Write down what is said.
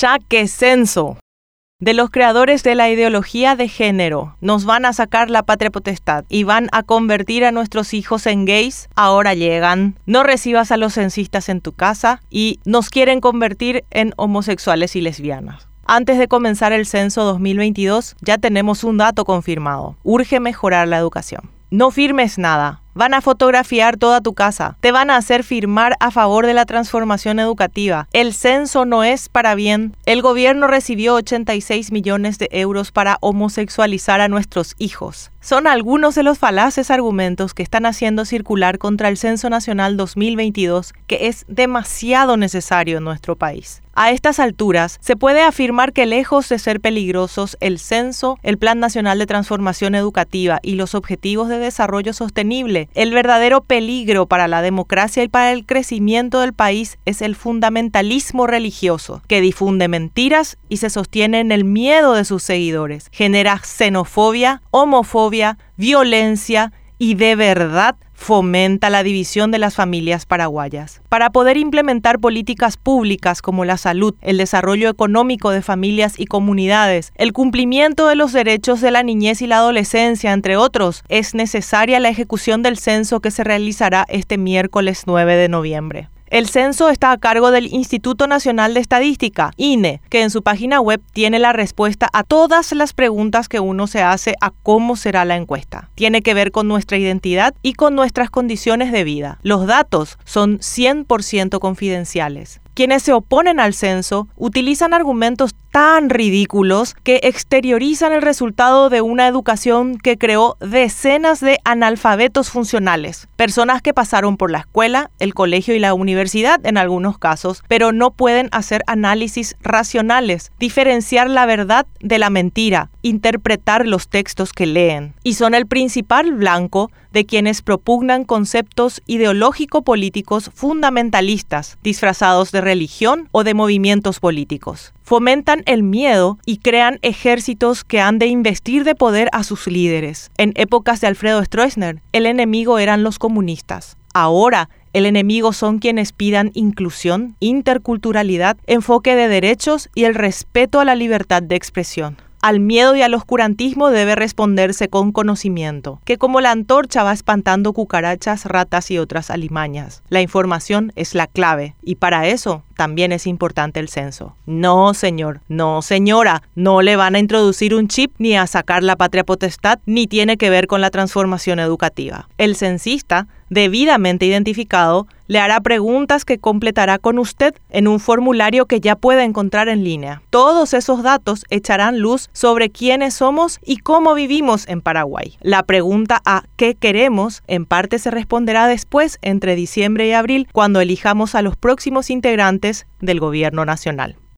Ya que censo. De los creadores de la ideología de género, nos van a sacar la patria potestad y van a convertir a nuestros hijos en gays, ahora llegan. No recibas a los censistas en tu casa y nos quieren convertir en homosexuales y lesbianas. Antes de comenzar el censo 2022, ya tenemos un dato confirmado. Urge mejorar la educación. No firmes nada, Van a fotografiar toda tu casa. Te van a hacer firmar a favor de la transformación educativa. El censo no es para bien. El gobierno recibió 86 millones de euros para homosexualizar a nuestros hijos. Son algunos de los falaces argumentos que están haciendo circular contra el Censo Nacional 2022, que es demasiado necesario en nuestro país. A estas alturas, se puede afirmar que lejos de ser peligrosos, el censo, el Plan Nacional de Transformación Educativa y los Objetivos de Desarrollo Sostenible el verdadero peligro para la democracia y para el crecimiento del país es el fundamentalismo religioso, que difunde mentiras y se sostiene en el miedo de sus seguidores. Genera xenofobia, homofobia, violencia y de verdad fomenta la división de las familias paraguayas. Para poder implementar políticas públicas como la salud, el desarrollo económico de familias y comunidades, el cumplimiento de los derechos de la niñez y la adolescencia, entre otros, es necesaria la ejecución del censo que se realizará este miércoles 9 de noviembre. El censo está a cargo del Instituto Nacional de Estadística, INE, que en su página web tiene la respuesta a todas las preguntas que uno se hace a cómo será la encuesta. Tiene que ver con nuestra identidad y con nuestras condiciones de vida. Los datos son 100% confidenciales. Quienes se oponen al censo utilizan argumentos tan ridículos que exteriorizan el resultado de una educación que creó decenas de analfabetos funcionales, personas que pasaron por la escuela, el colegio y la universidad en algunos casos, pero no pueden hacer análisis racionales, diferenciar la verdad de la mentira, interpretar los textos que leen, y son el principal blanco de quienes propugnan conceptos ideológico-políticos fundamentalistas, disfrazados de religión o de movimientos políticos. Fomentan el miedo y crean ejércitos que han de investir de poder a sus líderes. En épocas de Alfredo Stroessner, el enemigo eran los comunistas. Ahora, el enemigo son quienes pidan inclusión, interculturalidad, enfoque de derechos y el respeto a la libertad de expresión. Al miedo y al oscurantismo debe responderse con conocimiento, que como la antorcha va espantando cucarachas, ratas y otras alimañas. La información es la clave y para eso también es importante el censo. No, señor, no, señora, no le van a introducir un chip ni a sacar la patria potestad, ni tiene que ver con la transformación educativa. El censista, debidamente identificado, le hará preguntas que completará con usted en un formulario que ya puede encontrar en línea. Todos esos datos echarán luz sobre quiénes somos y cómo vivimos en Paraguay. La pregunta a qué queremos en parte se responderá después entre diciembre y abril cuando elijamos a los próximos del Gobierno Nacional.